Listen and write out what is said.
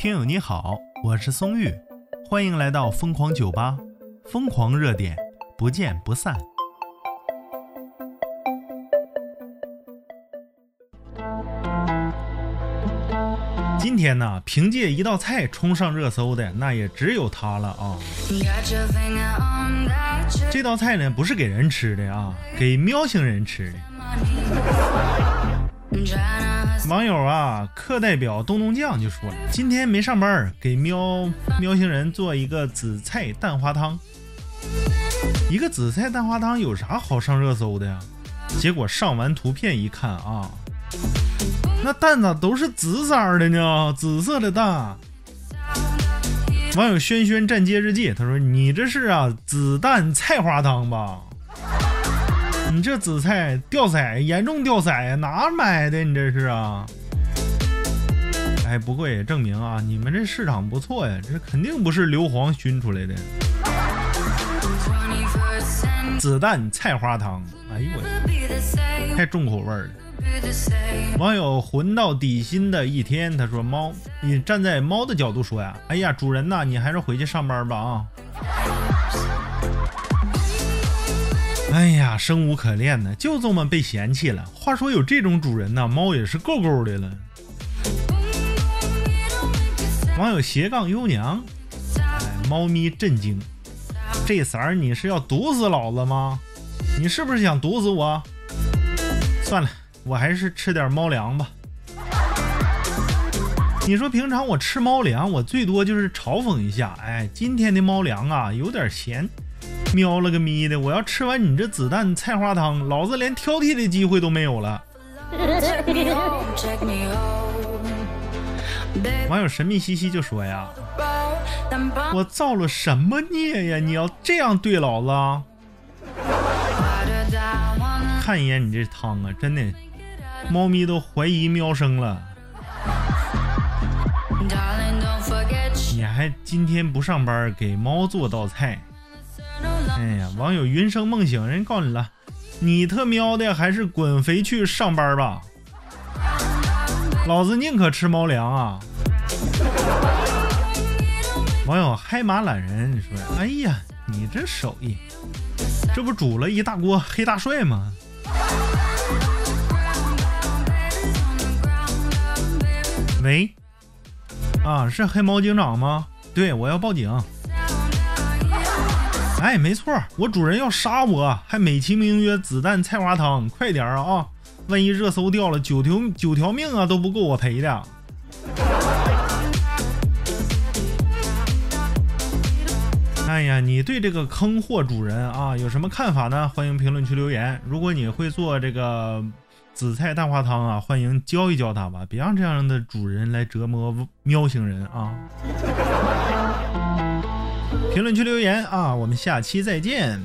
听友你好，我是松玉，欢迎来到疯狂酒吧，疯狂热点，不见不散。今天呢，凭借一道菜冲上热搜的，那也只有他了啊！这道菜呢，不是给人吃的啊，给喵星人吃的。网友啊，课代表东东酱就说了，今天没上班，给喵喵星人做一个紫菜蛋花汤。一个紫菜蛋花汤有啥好上热搜的呀？结果上完图片一看啊，那蛋咋都是紫色的呢？紫色的蛋。网友轩轩站街日记他说：“你这是啊紫蛋菜花汤吧？”你这紫菜掉色，严重掉色呀！哪买的？你这是啊？哎，不过也证明啊，你们这市场不错呀，这肯定不是硫磺熏出来的。子弹菜花汤，哎呦我，太重口味了。网友混到底薪的一天，他说：“猫，你站在猫的角度说呀，哎呀，主人呐，你还是回去上班吧啊。”哎呀，生无可恋呢，就这么被嫌弃了。话说有这种主人呢，猫也是够够的了。网友斜杠优娘，哎，猫咪震惊，这色儿你是要毒死老子吗？你是不是想毒死我？算了，我还是吃点猫粮吧。你说平常我吃猫粮，我最多就是嘲讽一下，哎，今天的猫粮啊有点咸。喵了个咪的！我要吃完你这子弹菜花汤，老子连挑剔的机会都没有了。网友神秘兮兮就说呀：“我造了什么孽呀？你要这样对老子？看一眼你这汤啊，真的，猫咪都怀疑喵生了。你还今天不上班，给猫做道菜？”哎呀，网友云生梦醒，人告诉你了，你特喵的，还是滚回去上班吧！老子宁可吃猫粮啊！网友嗨马懒人你说：“哎呀，你这手艺，这不煮了一大锅黑大帅吗？”喂，啊，是黑猫警长吗？对，我要报警。哎，没错，我主人要杀我，还美其名曰子弹菜花汤，快点啊啊！万一热搜掉了，九条九条命啊都不够我赔的。哎呀，你对这个坑货主人啊有什么看法呢？欢迎评论区留言。如果你会做这个紫菜蛋花汤啊，欢迎教一教他吧，别让这样的主人来折磨喵星人啊。评论区留言啊，我们下期再见。